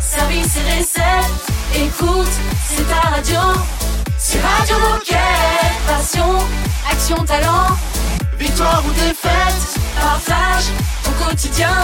service et recettes. Écoute, c'est ta radio. C'est Radio Moquette. Passion, action, talent. Victoire ou défaite, partage au quotidien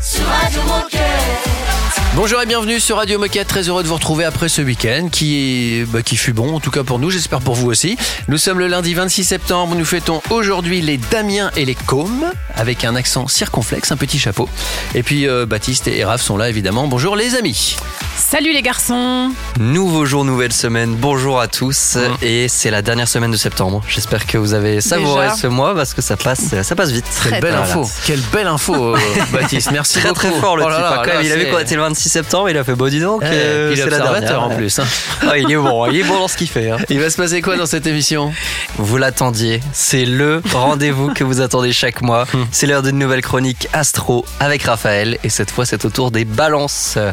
sur Radio Moquette. Bonjour et bienvenue sur Radio Moquette. Très heureux de vous retrouver après ce week-end qui, bah, qui fut bon, en tout cas pour nous, j'espère pour vous aussi. Nous sommes le lundi 26 septembre. Nous fêtons aujourd'hui les Damiens et les Cômes avec un accent circonflexe, un petit chapeau. Et puis euh, Baptiste et Raph sont là évidemment. Bonjour les amis. Salut les garçons Nouveau jour, nouvelle semaine. Bonjour à tous. Mmh. Et c'est la dernière semaine de septembre. J'espère que vous avez savouré Déjà ce mois parce que ça passe, ça passe vite. Quelle belle Voilà. info. Quelle belle info, euh, Baptiste. Merci Très beaucoup. très fort le Oh là type. là, hein, quand là, même. il a vu c'est- qu'on était le 26 septembre, il a fait bon dis donc. Euh, il est c'est la observateur dernière. en plus. hein. Ah, il est bon, il est bon dans ce qu'il fait. hein. Il va se passer quoi dans cette émission? Vous l'attendiez, c'est le rendez-vous que vous attendez chaque mois. Hmm. C'est l'heure d'une nouvelle chronique Astro avec Raphaël et cette fois c'est au tour des balances euh,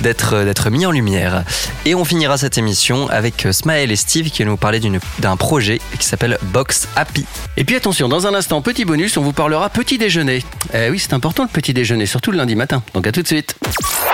d'être euh, d'être mis en lumière. Et on finira cette émission avec euh, Smaël et Steve qui vont nous parler d'un projet qui s'appelle Box Happy. Et puis attention, dans un instant, petit bonus, on vous parlera petit déjeuner. Eh oui, c'est important le petit déjeuner, surtout le lundi matin. Donc à tout de suite.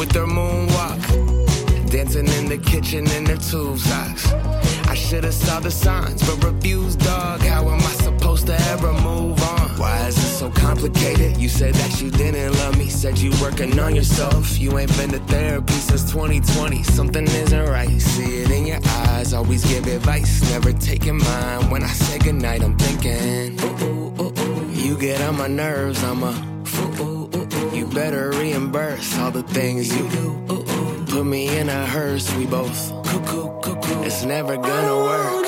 With their moonwalk. Dancing in the kitchen in their tube socks. I should have saw the signs, but refused, dog. How am I supposed to ever move on? Why is it so complicated? You said that you didn't love me, said you working on yourself. You ain't been to therapy since 2020. Something isn't right. See it in your eyes. Always give advice, never taking mine. When I say goodnight, I'm thinking, ooh, ooh, ooh, ooh. You get on my nerves, I'm a fool. Reimburse all the things you do. Put me in a hearse, we both cuckoo, cuckoo. It's never gonna work.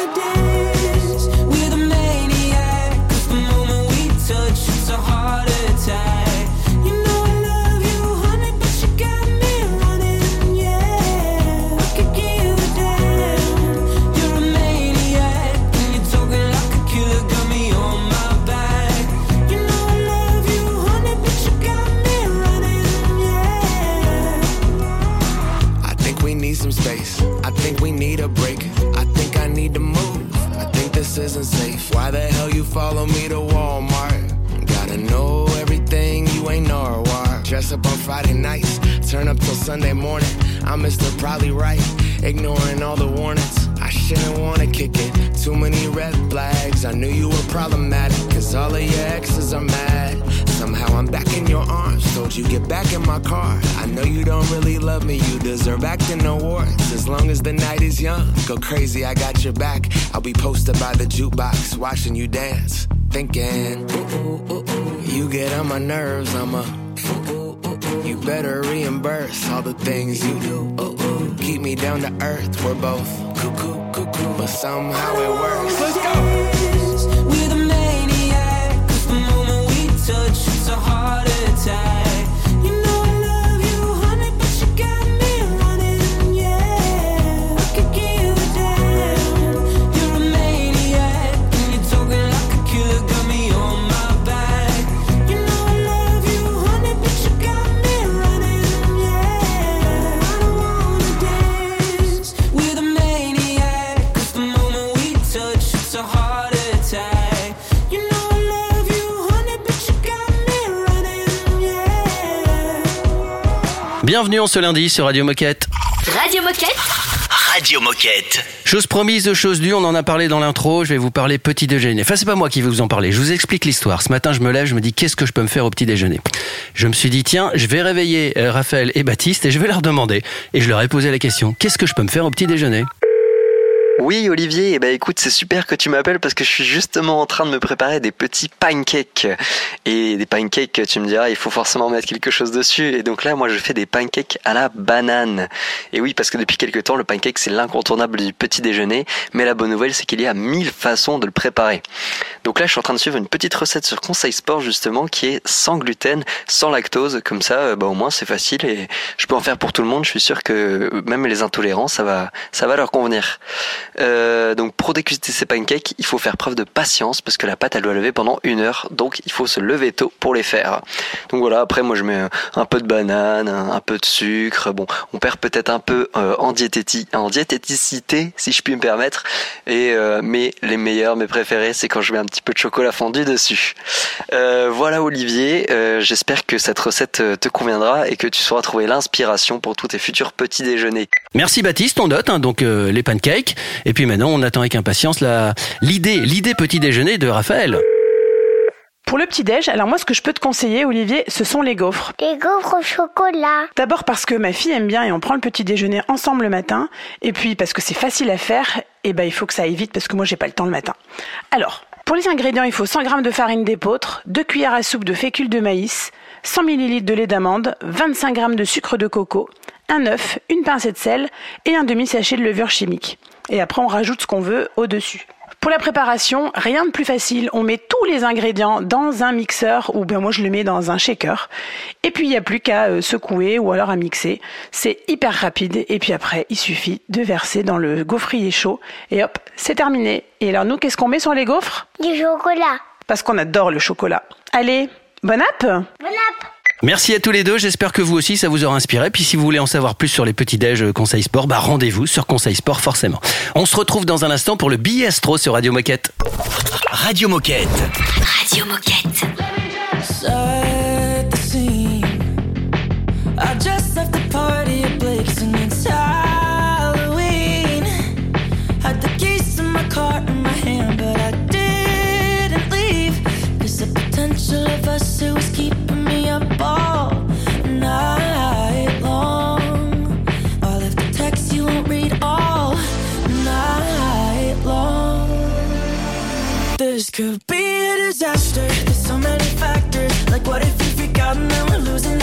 Dress up on Friday nights, turn up till Sunday morning. I'm Mr. Probably Right, ignoring all the warnings. I shouldn't wanna kick it. Too many red flags. I knew you were problematic, cause all of your exes are mad. Somehow I'm back in your arms. Told you get back in my car. I know you don't really love me. You deserve acting awards. As long as the night is young, go crazy. I got your back. I'll be posted by the jukebox, watching you dance, thinking. Ooh, ooh, ooh. You get on my nerves. I'm a better reimburse all the things you do. Ooh, ooh. Keep me down to earth. We're both cuckoo, cuckoo, but somehow it works. Bienvenue en ce lundi sur Radio Moquette. Radio Moquette. Radio Moquette. Chose promise, chose due, on en a parlé dans l'intro, je vais vous parler petit déjeuner. Enfin, c'est pas moi qui vais vous en parler, je vous explique l'histoire. Ce matin, je me lève, je me dis qu'est-ce que je peux me faire au petit déjeuner? Je me suis dit, tiens, je vais réveiller euh, Raphaël et Baptiste et je vais leur demander. Et je leur ai posé la question, qu'est-ce que je peux me faire au petit déjeuner? Oui, Olivier, eh ben, écoute, c'est super que tu m'appelles parce que je suis justement en train de me préparer des petits pancakes. Et des pancakes, tu me diras, il faut forcément mettre quelque chose dessus. Et donc là, moi, je fais des pancakes à la banane. Et oui, parce que depuis quelques temps, le pancake, c'est l'incontournable du petit déjeuner. Mais la bonne nouvelle, c'est qu'il y a mille façons de le préparer. Donc là, je suis en train de suivre une petite recette sur Conseil Sport justement qui est sans gluten, sans lactose. Comme ça, euh, bah, au moins c'est facile et je peux en faire pour tout le monde. Je suis sûr que même les intolérants, ça va, ça va leur convenir. Euh, donc pour déguster ces pancakes, il faut faire preuve de patience parce que la pâte elle doit lever pendant une heure. Donc il faut se lever tôt pour les faire. Donc voilà. Après, moi je mets un peu de banane, un peu de sucre. Bon, on perd peut-être un peu euh, en, diététi- en diététicité, si je puis me permettre. Et euh, mais les meilleurs, mes préférés, c'est quand je mets un petit peu de chocolat fondu dessus. Euh, voilà Olivier, euh, j'espère que cette recette euh, te conviendra et que tu sauras trouver l'inspiration pour tous tes futurs petits déjeuners. Merci Baptiste, on note hein, donc euh, les pancakes. Et puis maintenant, on attend avec impatience la l'idée, l'idée petit déjeuner de Raphaël. Pour le petit-déj, alors moi, ce que je peux te conseiller, Olivier, ce sont les gaufres. Les gaufres au chocolat. D'abord parce que ma fille aime bien et on prend le petit déjeuner ensemble le matin. Et puis parce que c'est facile à faire, et ben il faut que ça aille vite parce que moi j'ai pas le temps le matin. Alors, pour les ingrédients, il faut 100 g de farine d'épeautre, 2 cuillères à soupe de fécule de maïs, 100 ml de lait d'amande, 25 g de sucre de coco, un œuf, une pincée de sel et un demi-sachet de levure chimique. Et après, on rajoute ce qu'on veut au-dessus. Pour la préparation, rien de plus facile. On met tous les ingrédients dans un mixeur ou bien moi je le mets dans un shaker. Et puis il n'y a plus qu'à euh, secouer ou alors à mixer. C'est hyper rapide. Et puis après, il suffit de verser dans le gaufrier chaud. Et hop, c'est terminé. Et alors nous, qu'est-ce qu'on met sur les gaufres? Du chocolat. Parce qu'on adore le chocolat. Allez, bon app? Bon app. Merci à tous les deux, j'espère que vous aussi ça vous aura inspiré. Puis si vous voulez en savoir plus sur les petits déj euh, Conseil Sport, bah rendez-vous sur Conseil Sport forcément. On se retrouve dans un instant pour le Biestro sur Radio Moquette. Radio Moquette. Radio Moquette. Could be a disaster. There's so many factors. Like, what if out and then we're losing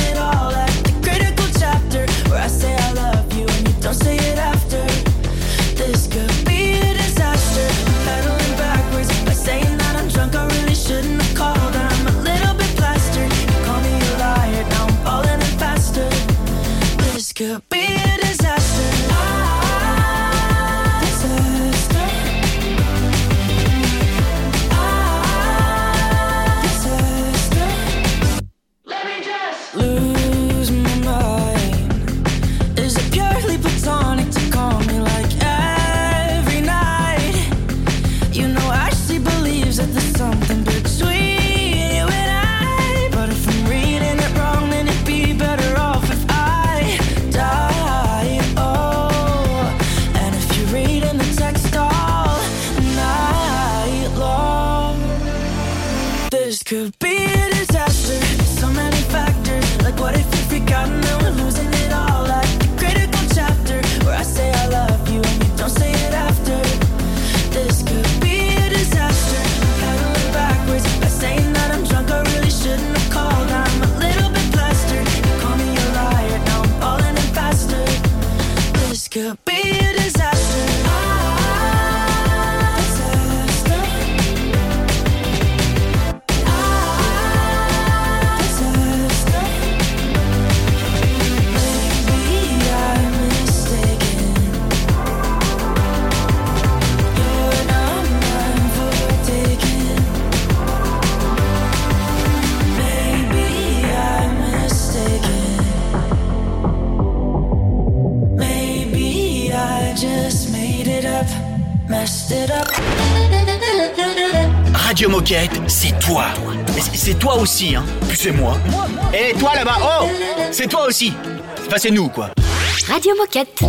c'est moi. Et toi là-bas, oh C'est toi aussi. Enfin, c'est nous, quoi. Radio Moquette.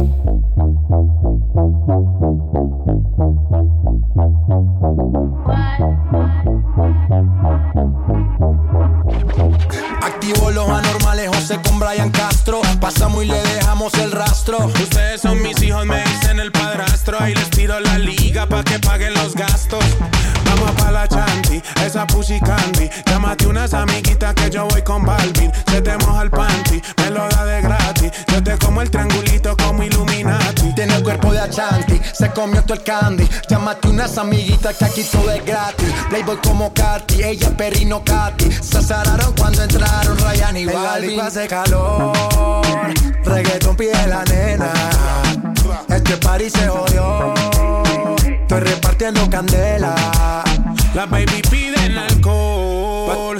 Se comió todo el candy. Llámate unas amiguitas que aquí todo es gratis. Playboy como Katy, ella es Perino Katy. Se azararon cuando entraron Ryan y Balvin. hace calor, reggaeton pide la nena. Este party se jodió, estoy repartiendo candela. Las baby piden alcohol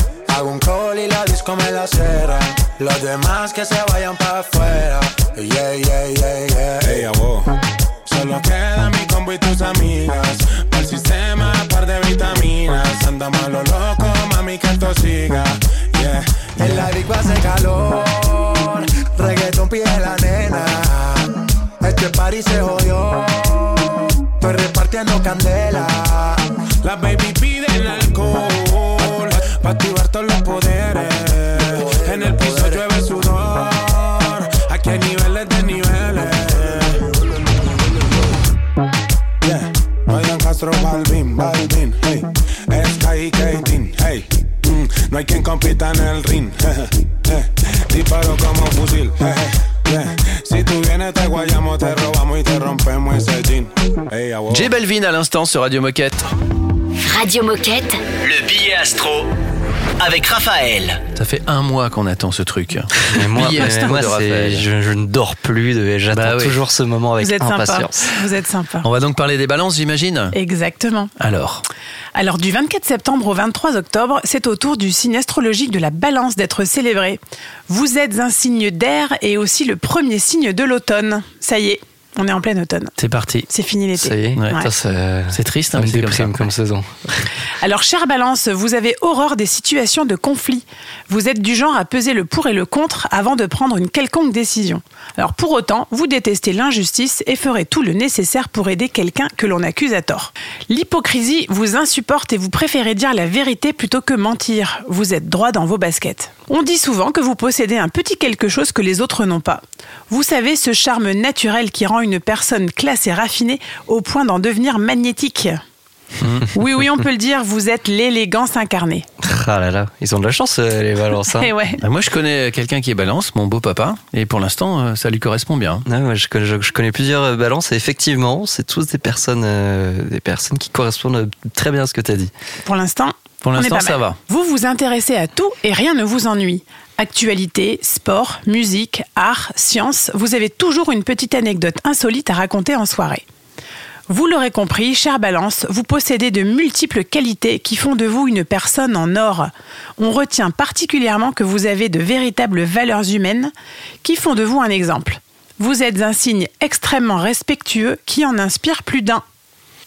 Hago un call y la disco me la cera. Los demás que se vayan para afuera. Yeah, yeah, yeah, yeah. Ey, abo. Solo queda mi combo y tus amigas. Para el sistema, par de vitaminas. Andamos a lo loco, mami, que esto siga. Yeah. En la disco hace calor. Reggaeton pide la nena. Este party se jodió. Estoy repartiendo candela. La baby Belvin à l'instant sur Radio Moquette. Radio Moquette. Le billet astro avec Raphaël. Ça fait un mois qu'on attend ce truc. Mais moi, mais moi, je, je ne dors plus. J'attends Bah oui. toujours ce moment avec Vous êtes sympa. impatience. Vous êtes sympa. On va donc parler des balances, j'imagine Exactement. Alors, Alors du 24 septembre au 23 octobre, c'est au tour du signe astrologique de la balance d'être célébré. Vous êtes un signe d'air et aussi le premier signe de l'automne. Ça y est, on est en plein automne. c'est parti. C'est fini l'été. Ça y est, Ouais. Ouais. C'est triste, hein, c'est comme ça. comme saison. Alors, chère Balance, vous avez horreur des situations de conflit. Vous êtes du genre à peser le pour et le contre avant de prendre une quelconque décision. Alors, pour autant, vous détestez l'injustice et ferez tout le nécessaire pour aider quelqu'un que l'on accuse à tort. L'hypocrisie vous insupporte et vous préférez dire la vérité plutôt que mentir. Vous êtes droit dans vos baskets. On dit souvent que vous possédez un petit quelque chose que les autres n'ont pas. Vous savez, ce charme naturel qui rend une personne classe et raffinée au point d'en devenir magnétique. Oui, oui, on peut le dire, vous êtes l'élégance incarnée. Ah là là, ils ont de la chance euh, les balances. hein. Et ouais. Bah, moi, je connais quelqu'un qui est balance, mon beau-papa, et pour l'instant, euh, ça lui correspond bien. Moi, je, connais, je- je connais plusieurs euh, balances et effectivement, c'est tous des personnes, euh, des personnes qui correspondent euh, très bien à ce que tu as dit. Pour l'instant, Pour l'instant, ça va. Vous vous intéressez à tout et rien ne vous ennuie. Actualité, sport, musique, art, science, vous avez toujours une petite anecdote insolite à raconter en soirée. Vous l'aurez compris, chère Balance, vous possédez de multiples qualités qui font de vous une personne en or. On retient particulièrement que vous avez de véritables valeurs humaines qui font de vous un exemple. Vous êtes un signe extrêmement respectueux qui en inspire plus d'un.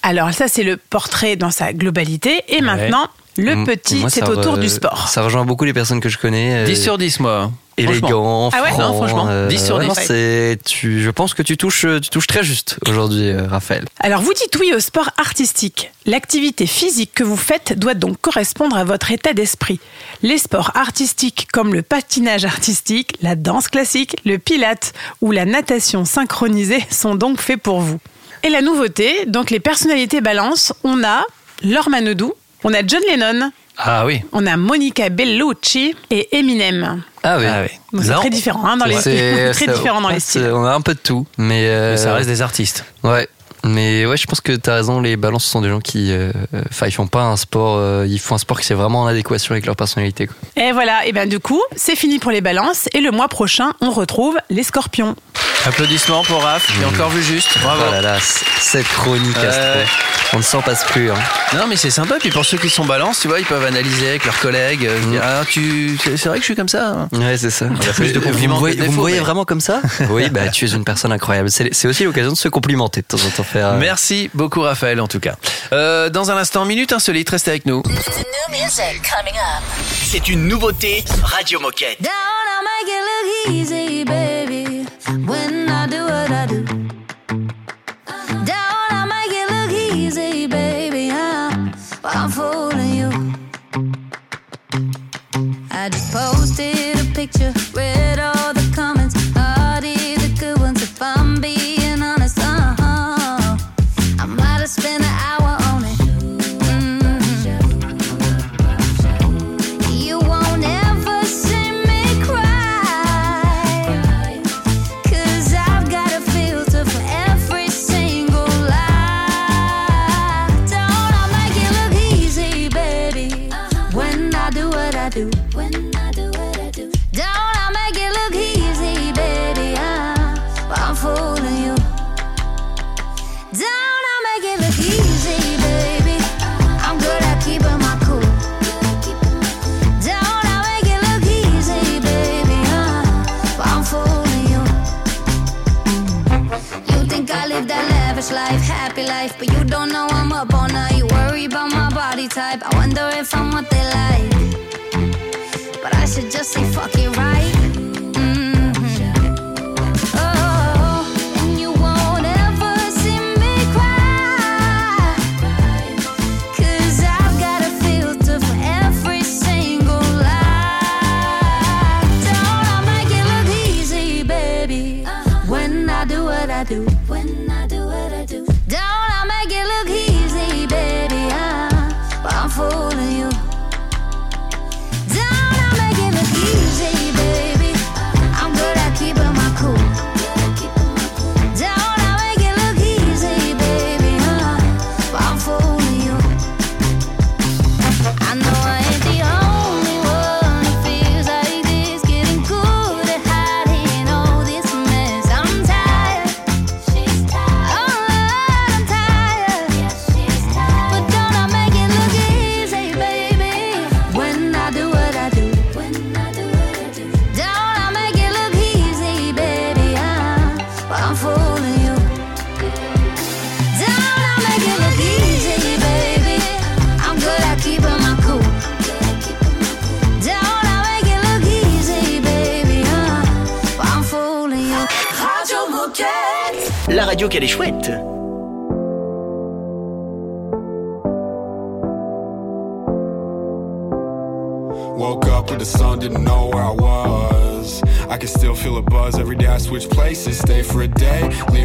Alors ça, c'est le portrait dans sa globalité. Et maintenant, le M- petit, moi, c'est ça au tour re- du sport. Ça rejoint beaucoup les personnes que je connais. euh, 10 sur 10, moi. élégant, Ah ouais franc, Non, franchement, euh, 10 sur ouais, 10. non, c'est, tu, je pense que tu touches, tu touches très juste aujourd'hui, euh, Raphaël. Alors vous dites oui au sport artistique. L'activité physique que vous faites doit donc correspondre à votre état d'esprit. Les sports artistiques comme le patinage artistique, la danse classique, le pilate ou la natation synchronisée sont donc faits pour vous. Et la nouveauté, donc les personnalités balance, on a Laure Manodou, on a John Lennon, Ah oui. on a Monica Bellucci et Eminem. Ah oui. Ah oui. Donc c'est Là, très différent hein, dans les C'est- très ça- différent dans les c'est- styles. On a un peu de tout, mais, euh, mais ça reste des artistes. Ouais. Mais ouais, je pense que tu as raison, les balances sont des gens qui euh, enfin, ils font pas un sport, euh, ils font un sport qui c'est vraiment en adéquation avec leur personnalité. Quoi. Et voilà, et bien du coup, c'est fini pour les balances et le mois prochain, on retrouve les scorpions. Applaudissements pour Raph, qui a encore vu juste. Bravo. Oh là là, cette chronique astro. On ne s'en passe plus. Hein. Non, mais c'est sympa. Puis pour ceux qui sont balance, tu vois, ils peuvent analyser avec leurs collègues. euh, dire, ah, tu, c'est vrai que je suis comme ça. hein. Ouais, c'est ça. a plus de vous compliments me voyez, que de vous me voyez mais- vraiment comme ça? Oui, bah tu es une personne incroyable. C'est aussi l'occasion de se complimenter de temps en temps faire. Euh. Merci beaucoup, Raphaël, en tout cas. Euh, dans un instant, minute insolite, restez avec nous. C'est une nouveauté Radio Moquette. Down, I make it look easy, baby. When I do what I do. Down, I make it look easy, baby. I'm, I'm fooling you. I just posted a picture.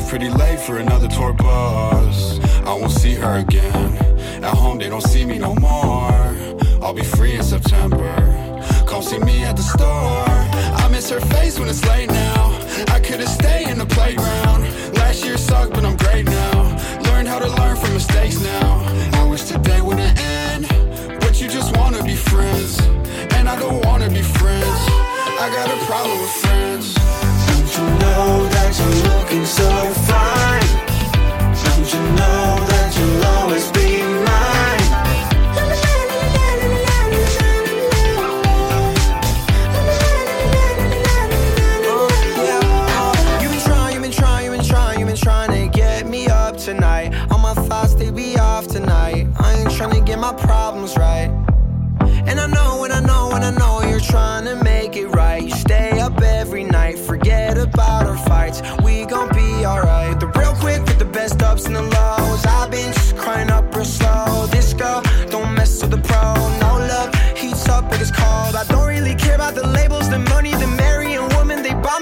pretty late for another tour bus.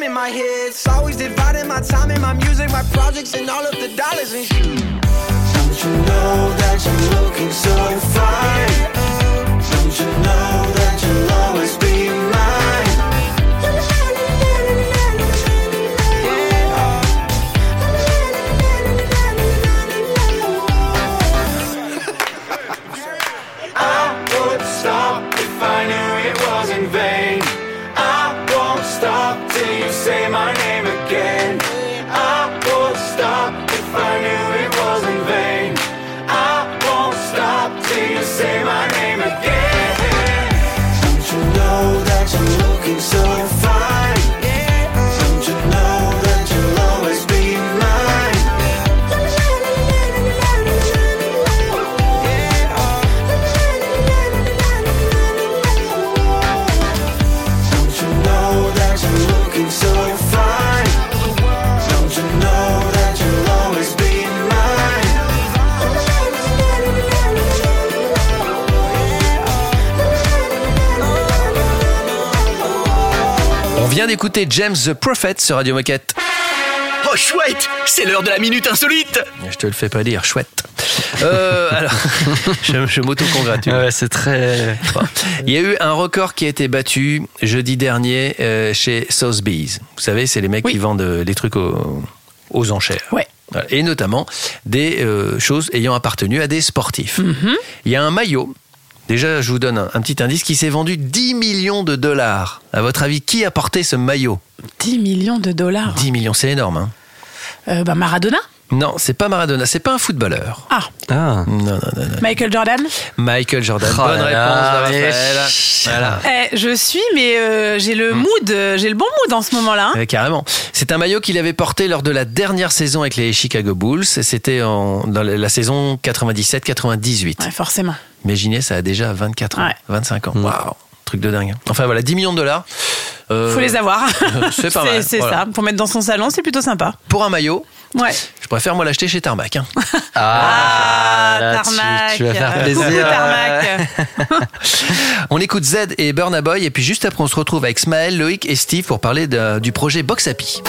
in my head. It's always dividing my time and my music, my projects, and all of the dollars and shit. Don't you know that you're looking so fine? Don't you know that you'll always be? D'écouter James the Prophet sur Radio Moquette. Oh chouette, c'est l'heure de la minute insolite. Je te le fais pas dire, chouette. Euh, alors, je, je m'auto-congratule. Ouais, c'est très. Il y a eu un record qui a été battu jeudi dernier euh, chez Sotheby's. Vous savez, c'est les mecs qui vendent euh, des trucs aux, aux enchères. Ouais. Et notamment des euh, choses ayant appartenu à des sportifs. Il y a un maillot. Déjà, je vous donne un, un petit indice qui s'est vendu 10 millions de dollars. À votre avis, qui a porté ce maillot? 10 millions de dollars. 10 millions, c'est énorme. Hein Euh, bah, Maradona non, c'est pas Maradona, c'est pas un footballeur. Ah, Ah. Non, non, non, non. Michael Jordan Michael Jordan. Oh Bonne là réponse Raphaël. Voilà. Eh, Je suis, mais euh, j'ai le mood, euh, j'ai le bon mood en ce moment-là. hein. Ouais, carrément. C'est un maillot qu'il avait porté lors de la dernière saison avec les Chicago Bulls. C'était en- dans la la saison 97-98. Ouais, forcément. Imaginez, ça a déjà 24 ans, Ouais. 25 ans. Waouh, truc de dingue. Enfin voilà, 10 millions de dollars. Euh, Faut les avoir. C'est pas mal. C'est voilà. ça. Pour mettre dans son salon, c'est plutôt sympa. Pour un maillot, Ouais. je préfère moi l'acheter chez Tarmac. hein. Ah, tu- Tarmac. tu vas faire Euh, plaisir. coucou, Tarmac. On écoute Z et Burna Boy et puis juste après on se retrouve avec Smaël, Loïc et Steve pour parler de- du projet Box Happy.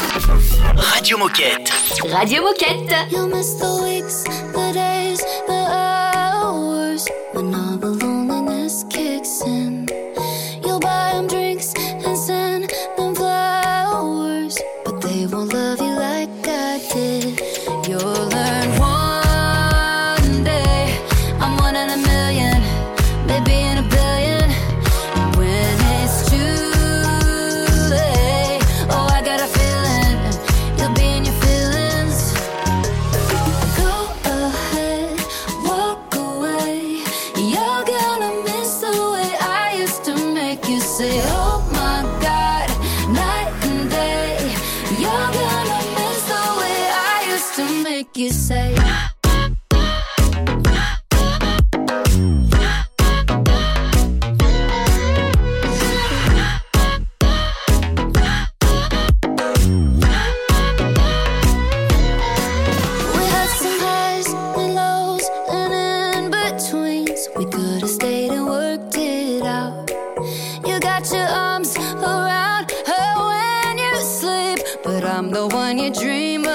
Radio Moquette. Radio Moquette. You'll miss the weeks, the days, the hours but they won't love you I'm the one you dream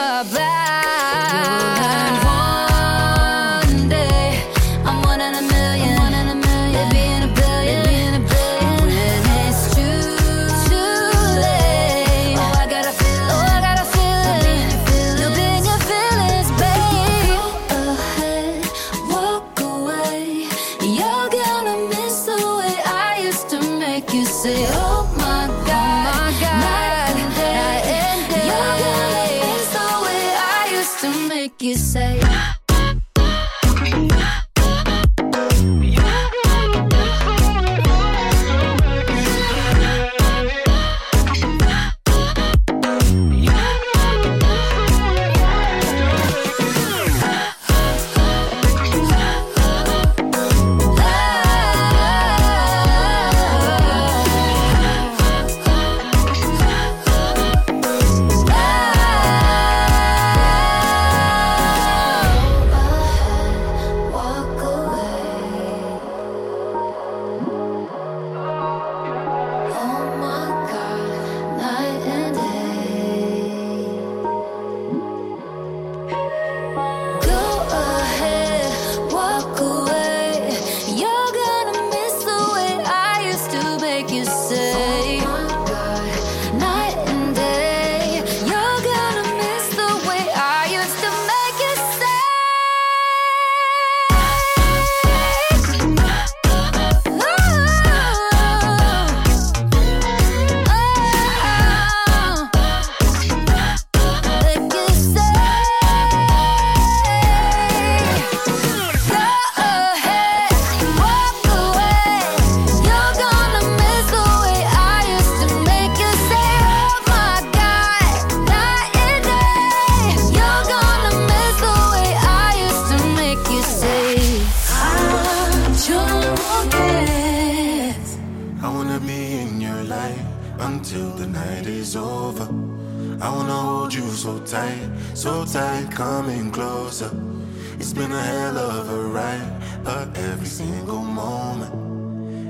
single moment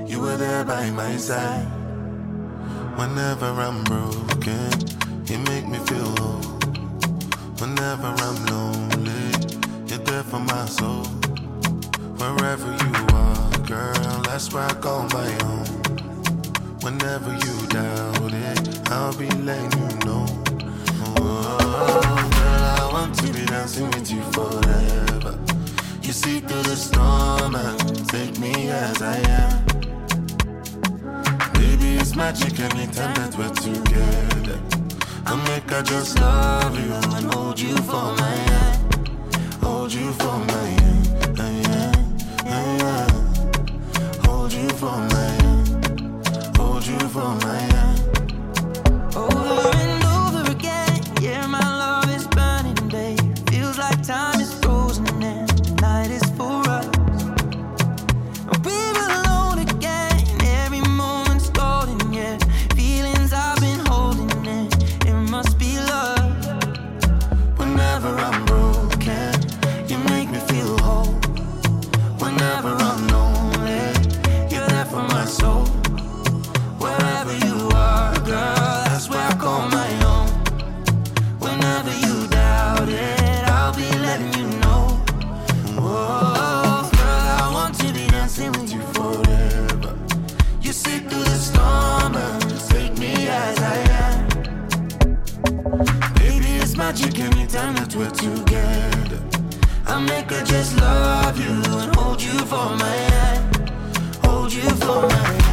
you were there by my side. Whenever I'm broken, you make me feel whole. Whenever I'm lonely, you're there for my soul. Wherever you are, girl, that's where I call my own. Whenever you doubt it, I'll be letting you me as I am. Baby, it's magic anytime that we're together. I make I just love you and hold you for my hand. Hold you for my hand. Hold you for my hand. Magic anytime that we're together. I make her just love you and hold you for my hand. Hold you for my hand.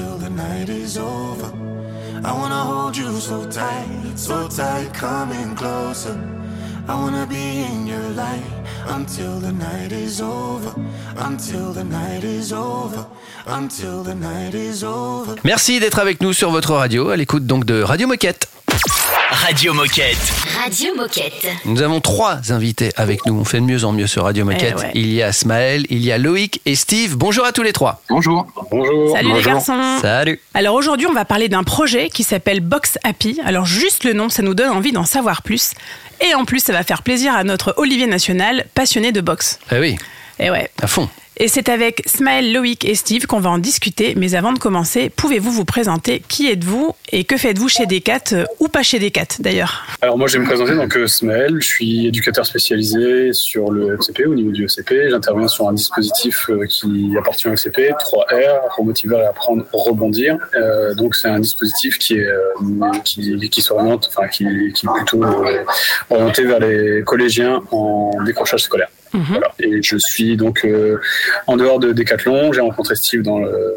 Until the night is over. I wanna hold you so tight, so tight, coming closer. I wanna be in your light until the night is over, until the night is over, until the night is over. Merci d'être avec nous sur votre radio, à l'écoute donc de Radio Moquette. Radio Moquette. Radio Moquette. Nous avons trois invités avec nous. On fait de mieux en mieux sur Radio Moquette. Eh ouais. Il y a Smaël, il y a Loïc et Steve. Bonjour à tous les trois. Bonjour. Bonjour. Salut les garçons Salut. Alors aujourd'hui, on va parler d'un projet qui s'appelle Box Happy. Alors juste le nom, ça nous donne envie d'en savoir plus. Et en plus, ça va faire plaisir à notre Olivier National, passionné de boxe. Ah oui, Et ouais. à fond. Et c'est avec Smaël, Loïc et Steve qu'on va en discuter. Mais avant de commencer, pouvez-vous vous présenter Qui êtes-vous et que faites-vous chez Decat euh, ou pas chez Decat d'ailleurs? Alors moi je vais me présenter donc euh, Smaël, je suis éducateur spécialisé sur le FCP au niveau du FCP. J'interviens sur un dispositif euh, qui appartient au FCP, 3R, remotiver à apprendre, rebondir. Donc c'est un dispositif qui est qui, qui s'oriente, enfin qui, qui est plutôt orienté vers les collégiens en décrochage scolaire. Voilà. Et je suis donc euh, en dehors de Decathlon. J'ai rencontré Steve dans le,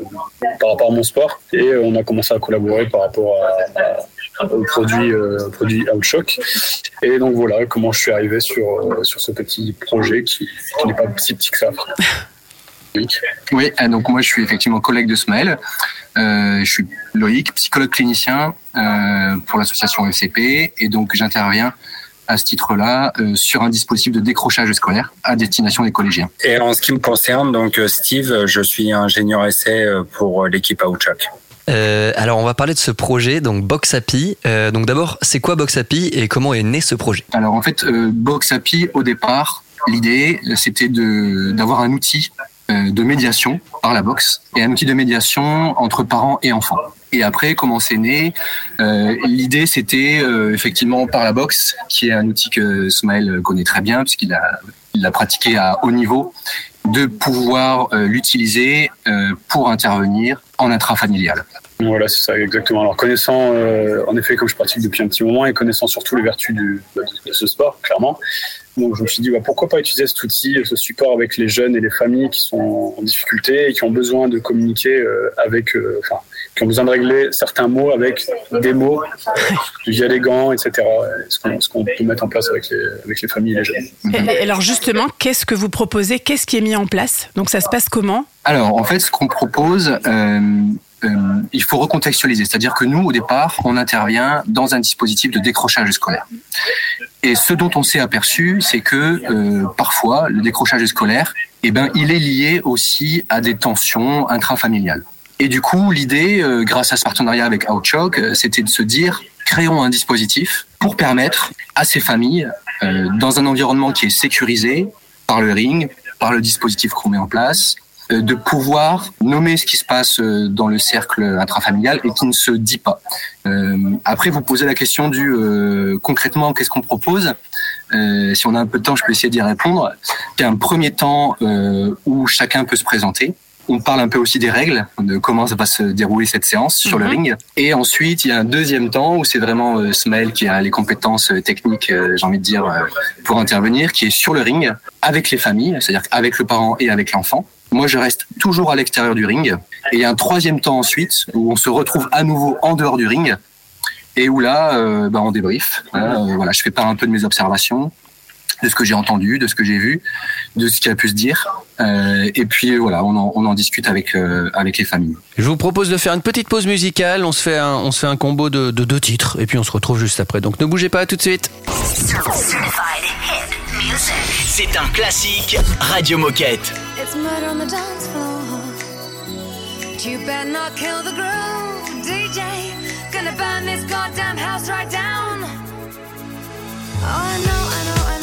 par rapport à mon sport et euh, on a commencé à collaborer par rapport à, à- au produit, euh, produit Outshock. Et donc voilà comment je suis arrivé sur, euh, sur ce petit projet qui, qui n'est pas si petit que ça. Oui, euh, donc moi je suis effectivement collègue de Smaël. Euh, je suis Loïc, psychologue clinicien euh, pour l'association FCP et donc j'interviens à ce titre-là euh, sur un dispositif de décrochage scolaire à destination des collégiens. Et en ce qui me concerne, donc euh, Steve, je suis ingénieur essai euh, pour l'équipe Outchuck. Euh, alors on va parler de ce projet, donc Box Happy. Euh, donc d'abord, c'est quoi Box Happy et comment est né ce projet? Alors en fait, euh, Box Happy, au départ, l'idée, c'était de d'avoir un outil euh, de médiation par la boxe et un outil de médiation entre parents et enfants. Et après, comment c'est né euh, L'idée, c'était euh, effectivement par la boxe, qui est un outil que Smaël connaît très bien, puisqu'il a, pratiqué à haut niveau, de pouvoir euh, l'utiliser pour intervenir en intrafamilial. Voilà, c'est ça, exactement. Alors, connaissant, en effet, comme je pratique depuis un petit moment et connaissant surtout les vertus du, de, ce sport, clairement, donc je me suis dit, bah, pourquoi pas utiliser cet outil, ce support avec les jeunes et les familles qui sont en difficulté et qui ont besoin de communiquer avec, qui ont besoin de régler certains mots avec des mots via les gants, etc. Ce qu'on qu'on peut mettre en place avec les, avec les familles et les jeunes. Et- et alors justement, qu'est-ce que vous proposez? Qu'est-ce qui est mis en place? Donc ça se passe comment? Alors, en fait, ce qu'on propose, euh, euh, il faut recontextualiser. C'est-à-dire que nous, au départ, on intervient dans un dispositif de décrochage scolaire. Et ce dont on s'est aperçu, c'est que euh, parfois le décrochage scolaire, eh ben, il est lié aussi à des tensions intrafamiliales. Et du coup, l'idée, euh, grâce à ce partenariat avec Outchock, euh, c'était de se dire créons un dispositif pour permettre à ces familles, euh, dans un environnement qui est sécurisé par le ring, par le dispositif qu'on met en place, de pouvoir nommer ce qui se passe dans le cercle intrafamilial et qui ne se dit pas. Après, vous posez la question du concrètement, qu'est-ce qu'on propose? Si on a un peu de temps, je peux essayer d'y répondre. Il y a un premier temps où chacun peut se présenter. On parle un peu aussi des règles, de comment va se dérouler cette séance sur le Mhm. ring. Et ensuite, il y a un deuxième temps où c'est vraiment euh, qui a les compétences euh, techniques, euh, j'ai envie de dire, euh, pour intervenir, qui est sur le ring avec les familles, c'est-à-dire avec le parent et avec l'enfant. Moi, je reste toujours à l'extérieur du ring. Et il y a un troisième temps ensuite où on se retrouve à nouveau en dehors du ring et où là, bah, on débrief. hein, voilà, je fais part un peu de mes observations, de ce que j'ai entendu, de ce que j'ai vu, de ce qui a pu se dire. Euh, et puis voilà, on en, on en discute avec euh, avec les familles. Je vous propose de faire une petite pause musicale. On se fait un, on se fait un combo de, de deux titres et puis on se retrouve juste après. Donc ne bougez pas, à tout de suite. C'est un classique Radio Moquette. It's murder on the dance floor. But you better not kill the groove, DJ. Gonna burn this goddamn house right down. Oh, I know, I know, I know, I know,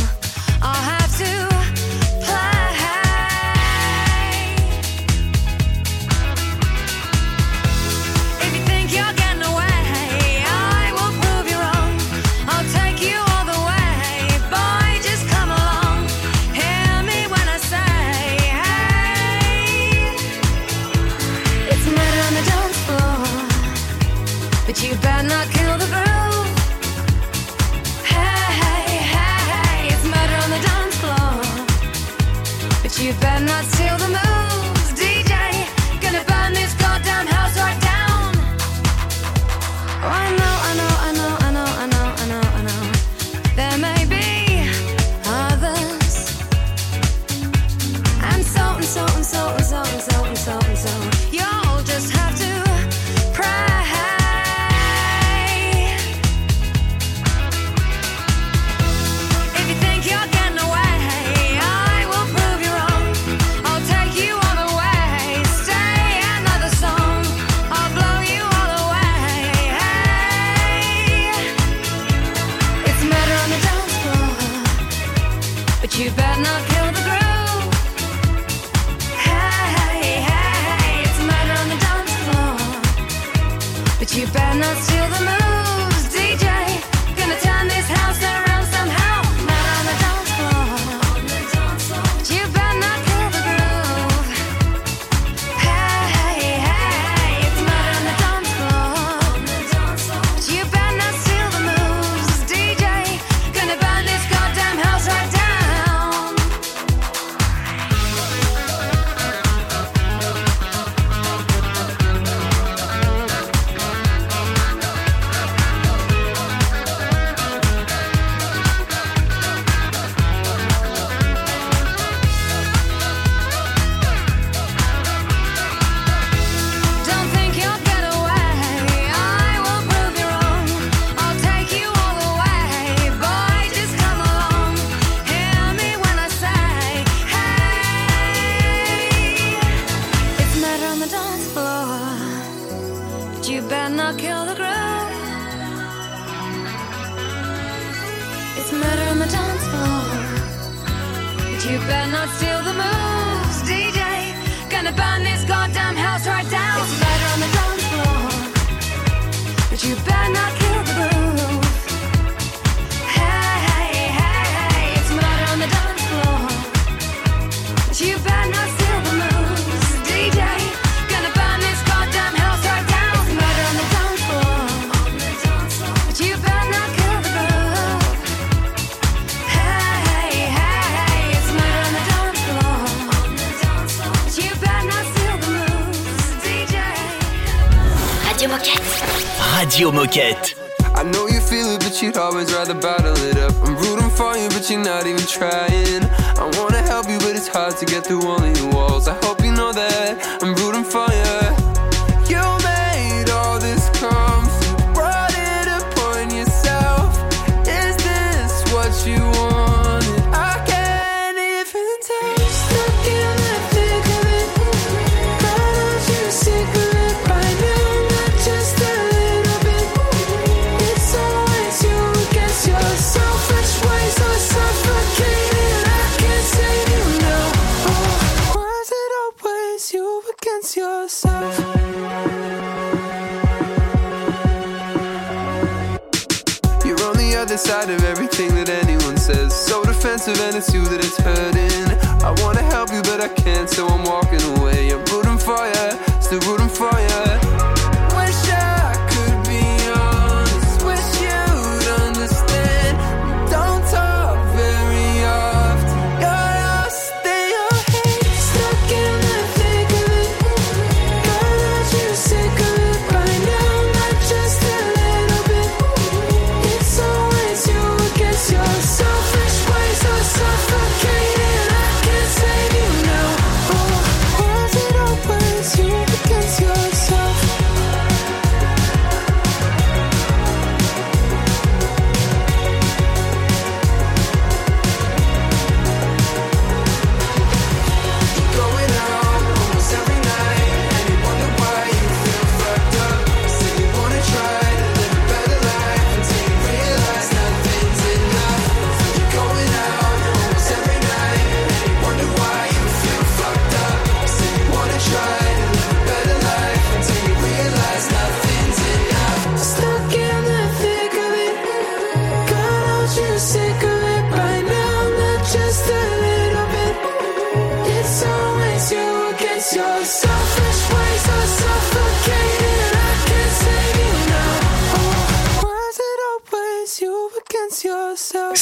Moquette. I know you feel it, but you'd always rather bottle it up. I'm rooting for you, but you're not even trying. I wanna help you, but it's hard to get through all of your walls. I hope you know that I'm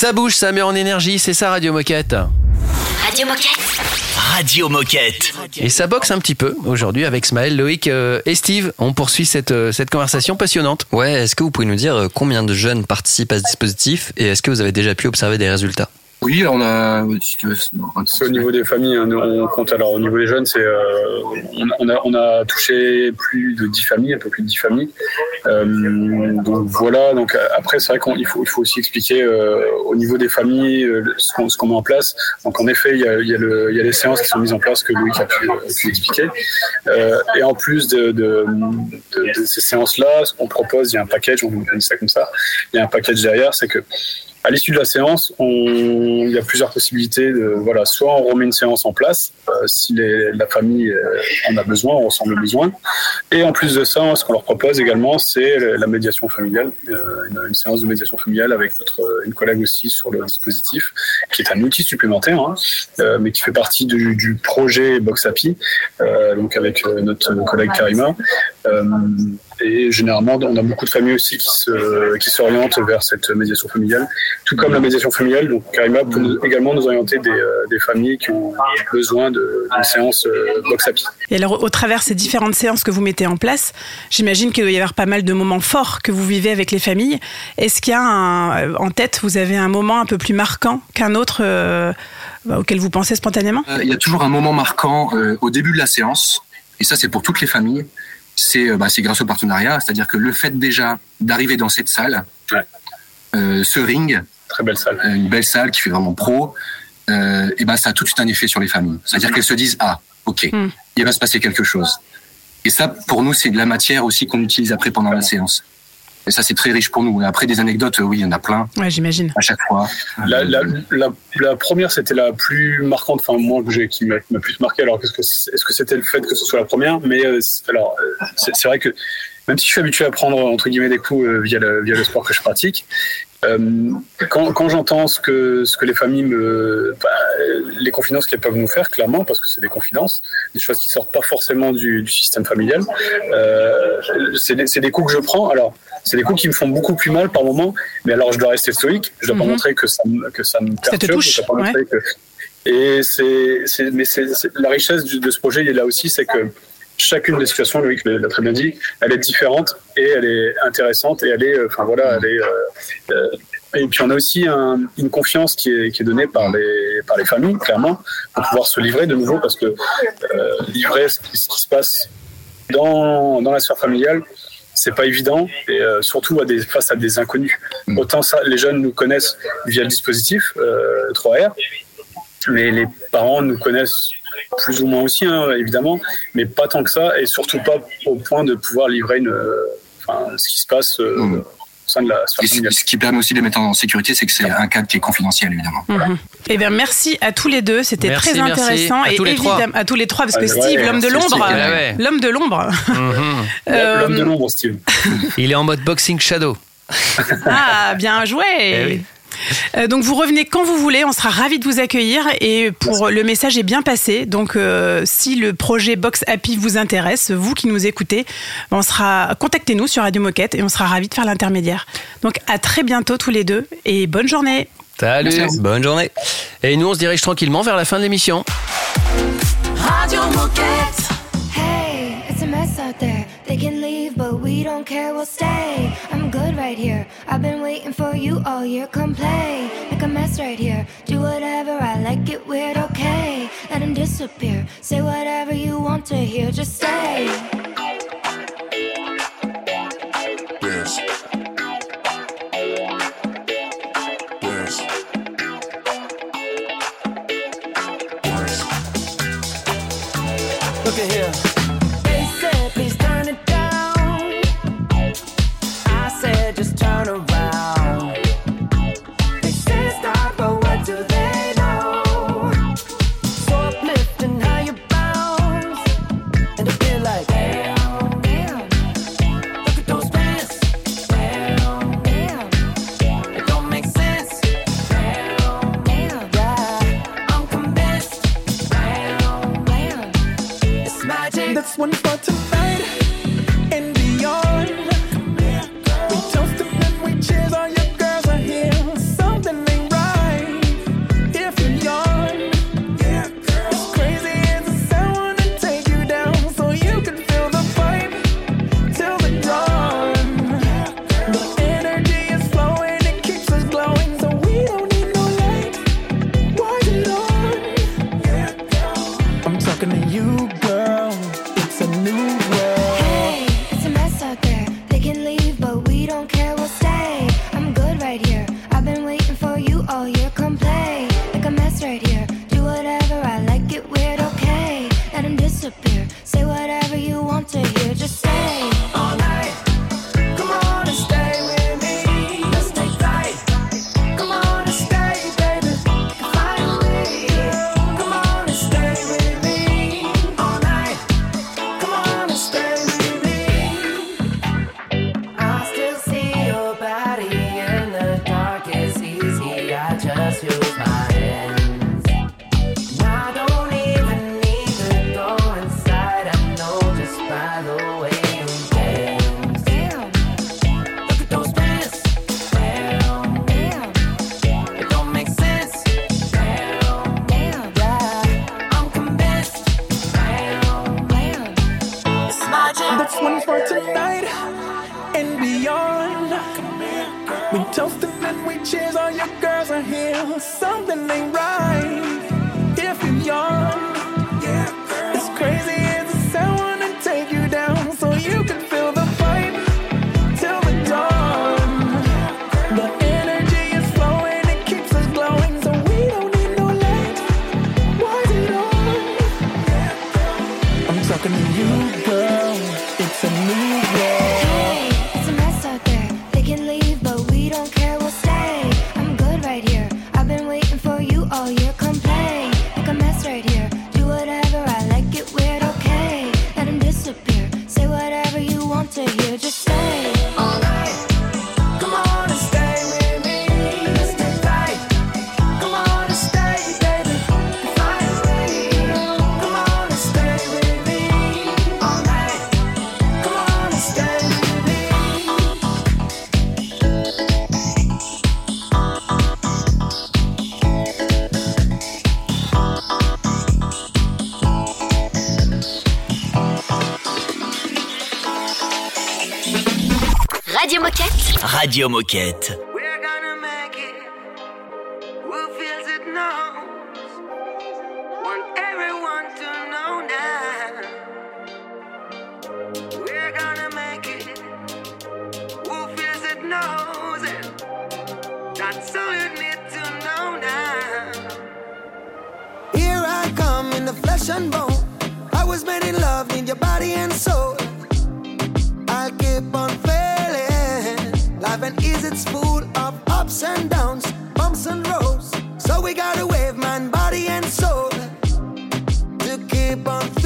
Ça bouge, ça met en énergie, c'est ça Radio Moquette. Radio Moquette. Radio Moquette. Et ça boxe un petit peu aujourd'hui avec Smaël, Loïc euh, et Steve. On poursuit cette, euh, cette conversation passionnante. Ouais, est-ce que vous pouvez nous dire euh, combien de jeunes participent à ce dispositif et est-ce que vous avez déjà pu observer des résultats? Oui, on a. Si tu veux, C'est au niveau des familles, hein, nous, on compte alors au niveau des jeunes, c'est euh, on, on a, on a touché plus de 10 familles, un peu plus de 10 familles. Euh, donc voilà, donc euh, après c'est vrai qu'il faut, il faut aussi expliquer euh, au niveau des familles euh, ce qu'on ce qu'on met en place. Donc en effet, il y, a, il, y a le, il y a les séances qui sont mises en place que Louis a pu, a pu expliquer. Euh, et en plus de, de, de, de ces séances-là, ce qu'on propose, il y a un package, on dit ça comme ça, il y a un package derrière, c'est que à l'issue de la séance, on, il y a plusieurs possibilités. De, voilà, soit on remet une séance en place euh, si les- la famille euh, en a besoin, on ressent le besoin. Et en plus de ça, ce qu'on leur propose également, c'est la médiation familiale, euh, une, séance de médiation familiale avec notre une collègue aussi sur le dispositif, qui est un outil supplémentaire, hein, euh, mais qui fait partie du, du projet Boxapi, euh, donc avec euh, notre collègue Karima. Et généralement, on a beaucoup de familles aussi qui se qui s'orientent vers cette médiation familiale, tout comme la médiation familiale. Donc, Karima peut nous- également nous orienter des, euh, des familles qui ont besoin d'une séance euh, box à pied. Et alors, au travers ces différentes séances que vous mettez en place, j'imagine qu'il doit y avoir pas mal de moments forts que vous vivez avec les familles. Est-ce qu'il y a un, euh, en tête, vous avez un moment un peu plus marquant qu'un autre euh, bah, auquel vous pensez spontanément? Euh, Il y a toujours un moment marquant euh, au début de la séance, et ça c'est pour toutes les familles. C'est euh, bah, c'est grâce au partenariat, c'est-à-dire que le fait déjà d'arriver dans cette salle, euh, ce ring, très belle salle, une belle salle qui fait vraiment pro, euh, et ben ça a tout de suite un effet sur les familles. C'est-à-dire qu'elles se disent ah ok, il va se passer quelque chose. Et ça pour nous c'est de la matière aussi qu'on utilise après pendant la séance. Et ça c'est très riche pour nous. Et après des anecdotes, oui il y en a plein. Ouais, j'imagine. À chaque fois. La, la, la, la première, c'était la plus marquante, enfin moi que j'ai qui m'a m'a plus marqué. Alors qu'est-ce que c'est- est-ce que c'était le fait que ce soit la première? Mais euh, alors euh, c'est c'est vrai que même si je suis habitué à prendre entre guillemets des coups euh, via le via le sport que je pratique, euh, quand, quand j'entends ce que ce que les familles me bah, les confidences qu'elles peuvent nous faire clairement parce que c'est des confidences des choses qui sortent pas forcément du, du système familial euh, c'est des, c'est des coups que je prends alors c'est des coups qui me font beaucoup plus mal par moment mais alors je dois rester stoïque je dois pas Mhm. montrer que ça me, que ça me Ça te perturbe touche, je dois pas montrer que et c'est mais c'est la richesse du- de ce projet il est là aussi c'est que chacune des situations, Loïc l'a très bien dit, elle est différente et elle est intéressante et elle est, euh, enfin voilà, elle est. euh, euh, et puis on a aussi un- une confiance qui est, qui est donnée par les, par les familles, clairement, pour pouvoir se livrer de nouveau, parce que euh, livrer ce qui, ce qui se passe dans, dans la sphère familiale, c'est pas évident, et euh, surtout à des, face à des inconnus. Autant ça, les jeunes nous connaissent via le dispositif euh, 3R, mais les parents nous connaissent plus ou moins aussi, hein, évidemment, mais pas tant que ça, et surtout pas au point de pouvoir livrer une, euh, enfin, ce qui se passe euh, au ce qui permet aussi de les mettre en sécurité, c'est que c'est un cadre qui est confidentiel, évidemment. Mhm. Eh bien, merci à tous les deux. C'était très intéressant. Et évidemment, à tous les trois, parce que ah, Steve, l'homme de l'ombre, ah, l'homme de l'ombre. Mhm. L'homme de euh, l'ombre, Steve. Il est en mode boxing shadow. ah, bien joué. Eh euh, donc vous revenez quand vous voulez, on sera ravis de vous accueillir et pour le message est bien passé. Donc euh, si le projet Box Happy vous intéresse, vous qui nous écoutez, on sera contactez-nous sur Radio Moquette et on sera ravis de faire l'intermédiaire. Donc à très bientôt tous les deux et bonne journée. Salut, bonne journée. Et nous on se dirige tranquillement vers la fin de l'émission. Radio Moquette. Hey, it's a mess out there. They can leave but we don't care, we'll stay. right here. I've been waiting for you all year. Come play, make a mess right here. Do whatever I like, get weird, okay. Let him disappear. Say whatever you want to hear, just stay. Look at here. Radio Moquette. We're gonna make it. Who feels it knows? Want everyone to know now. We're gonna make it. Who feels it knows it. That's all you need to know now. Here I come in the flesh and bone. I was made in love, need your body and soul. and is it's full of ups and downs, bumps and rolls. So we gotta wave, man, body and soul, to keep on.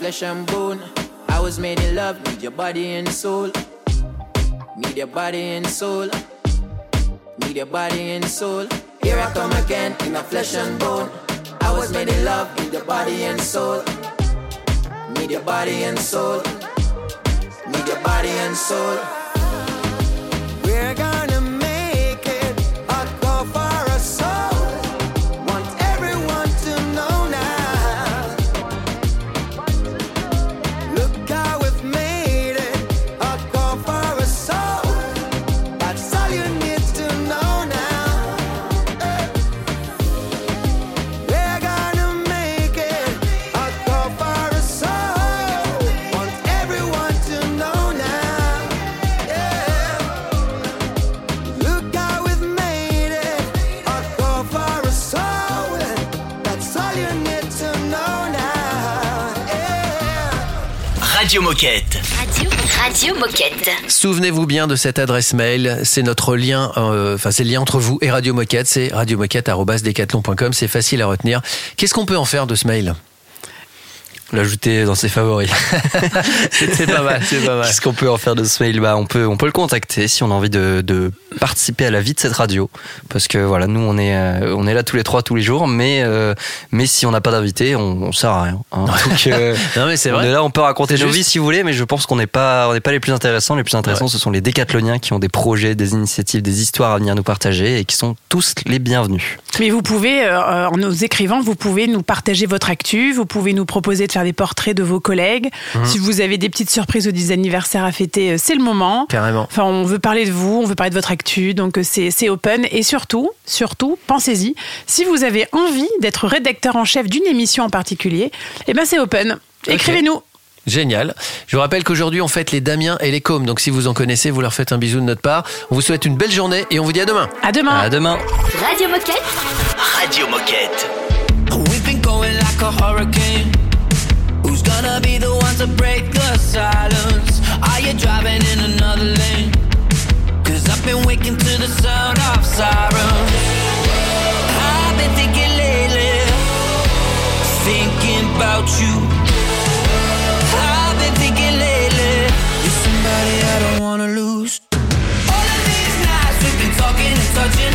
Flesh and bone. I was made in love, need your body and soul. Need your body and soul. Need your body and soul. Here I come again in a flesh and bone. I was made in love, need your body and soul. Need your body and soul. Need your body and soul. We're Radio Moquette. Radio, Radio Moquette. Souvenez-vous bien de cette adresse mail, c'est notre lien, euh, enfin c'est le lien entre vous et Radio Moquette, c'est radiomoquette.decathlon.com, c'est facile à retenir. Qu'est-ce qu'on peut en faire de ce mail? L'ajouter dans ses favoris. c'est pas mal, c'est pas mal. Qu'est-ce qu'on peut en faire de ce mail bah, on, peut, on peut le contacter si on a envie de, de participer à la vie de cette radio. Parce que voilà, nous, on est, euh, on est là tous les trois, tous les jours, mais, euh, mais si on n'a pas d'invité, on, on sert à rien. hein. Donc, euh, Non mais c'est on vrai. là, on peut raconter C'est nos juste- vies si vous voulez, mais je pense qu'on n'est pas, on n'est pas les plus intéressants. Les plus intéressants, Ouais. ce sont les décathloniens qui ont des projets, des initiatives, des histoires à venir nous partager et qui sont tous les bienvenus. Mais vous pouvez, euh, en nous écrivant, vous pouvez nous partager votre actu, vous pouvez nous proposer de faire des portraits de vos collègues. Mhm. Si vous avez des petites surprises ou des anniversaires à fêter, euh, c'est le moment. Carrément. Enfin, on veut parler de vous, on veut parler de votre actu, donc euh, c'est c'est open. Et surtout, surtout, pensez-y, si vous avez envie d'être rédacteur en chef d'une émission en particulier, eh ben c'est open. Écrivez-nous. Génial. Je vous rappelle qu'aujourd'hui on fête les Damiens et les Cômes, donc si vous en connaissez, vous leur faites un bisou de notre part. On vous souhaite une belle journée et on vous dit à demain. À demain. À demain. Radio Moquette. Radio Moquette. Gonna be the one to break the silence? Are you driving in another lane? Cause I've been waking to the sound of sirens. I've been thinking lately, thinking about you. I've been thinking lately, you're somebody I don't wanna lose. All of these nights we've been talking and touching,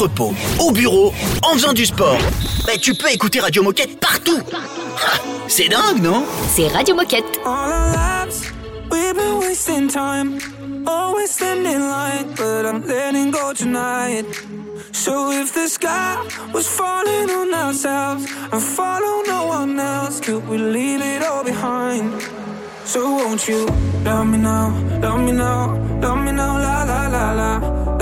entrepôt, au bureau, en faisant du sport. Mais tu peux écouter Radio Moquette partout. Ah, c'est dingue, non? C'est Radio Moquette. All our lives, we've been wasting time. Always standing line, but I'm letting go tonight. So if the sky was falling on ourselves and follow no one else, could we leave it all behind? So won't you love me now, love me now, love me now, la la la la?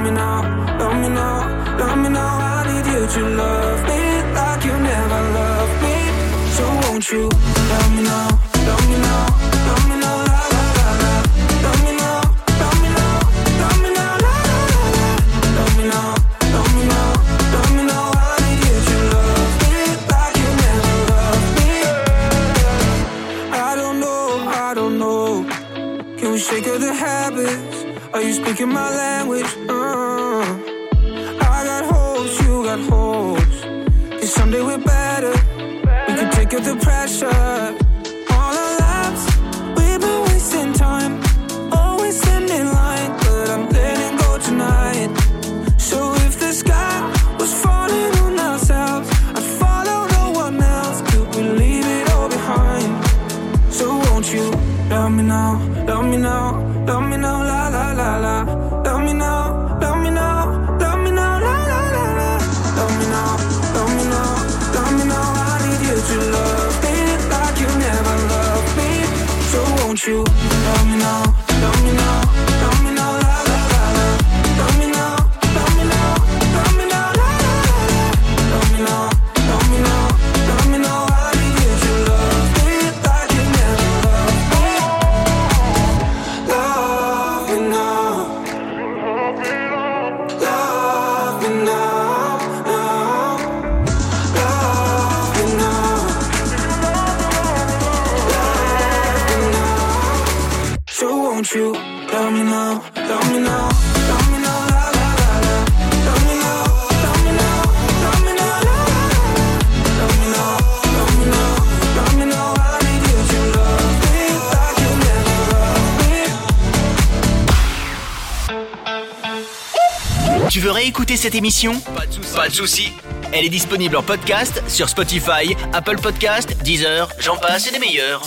Love me now, love me now, love me now. I need you to love me like you never loved me. So won't you love me now, love me now, love me now, la la la. Love me now, love me now, love me now, la la la. Love me now, love me now, love me now. I need you to love me like you never loved me. I don't know, I don't know. Can we shake of the habits? Are you speaking my language? Uh, I got hopes, you got. Cause someday we're better. We can take up the pressure. Tu veux réécouter cette émission Pas de souci. Elle est disponible en podcast sur Spotify, Apple Podcast, Deezer, j'en passe et des meilleurs.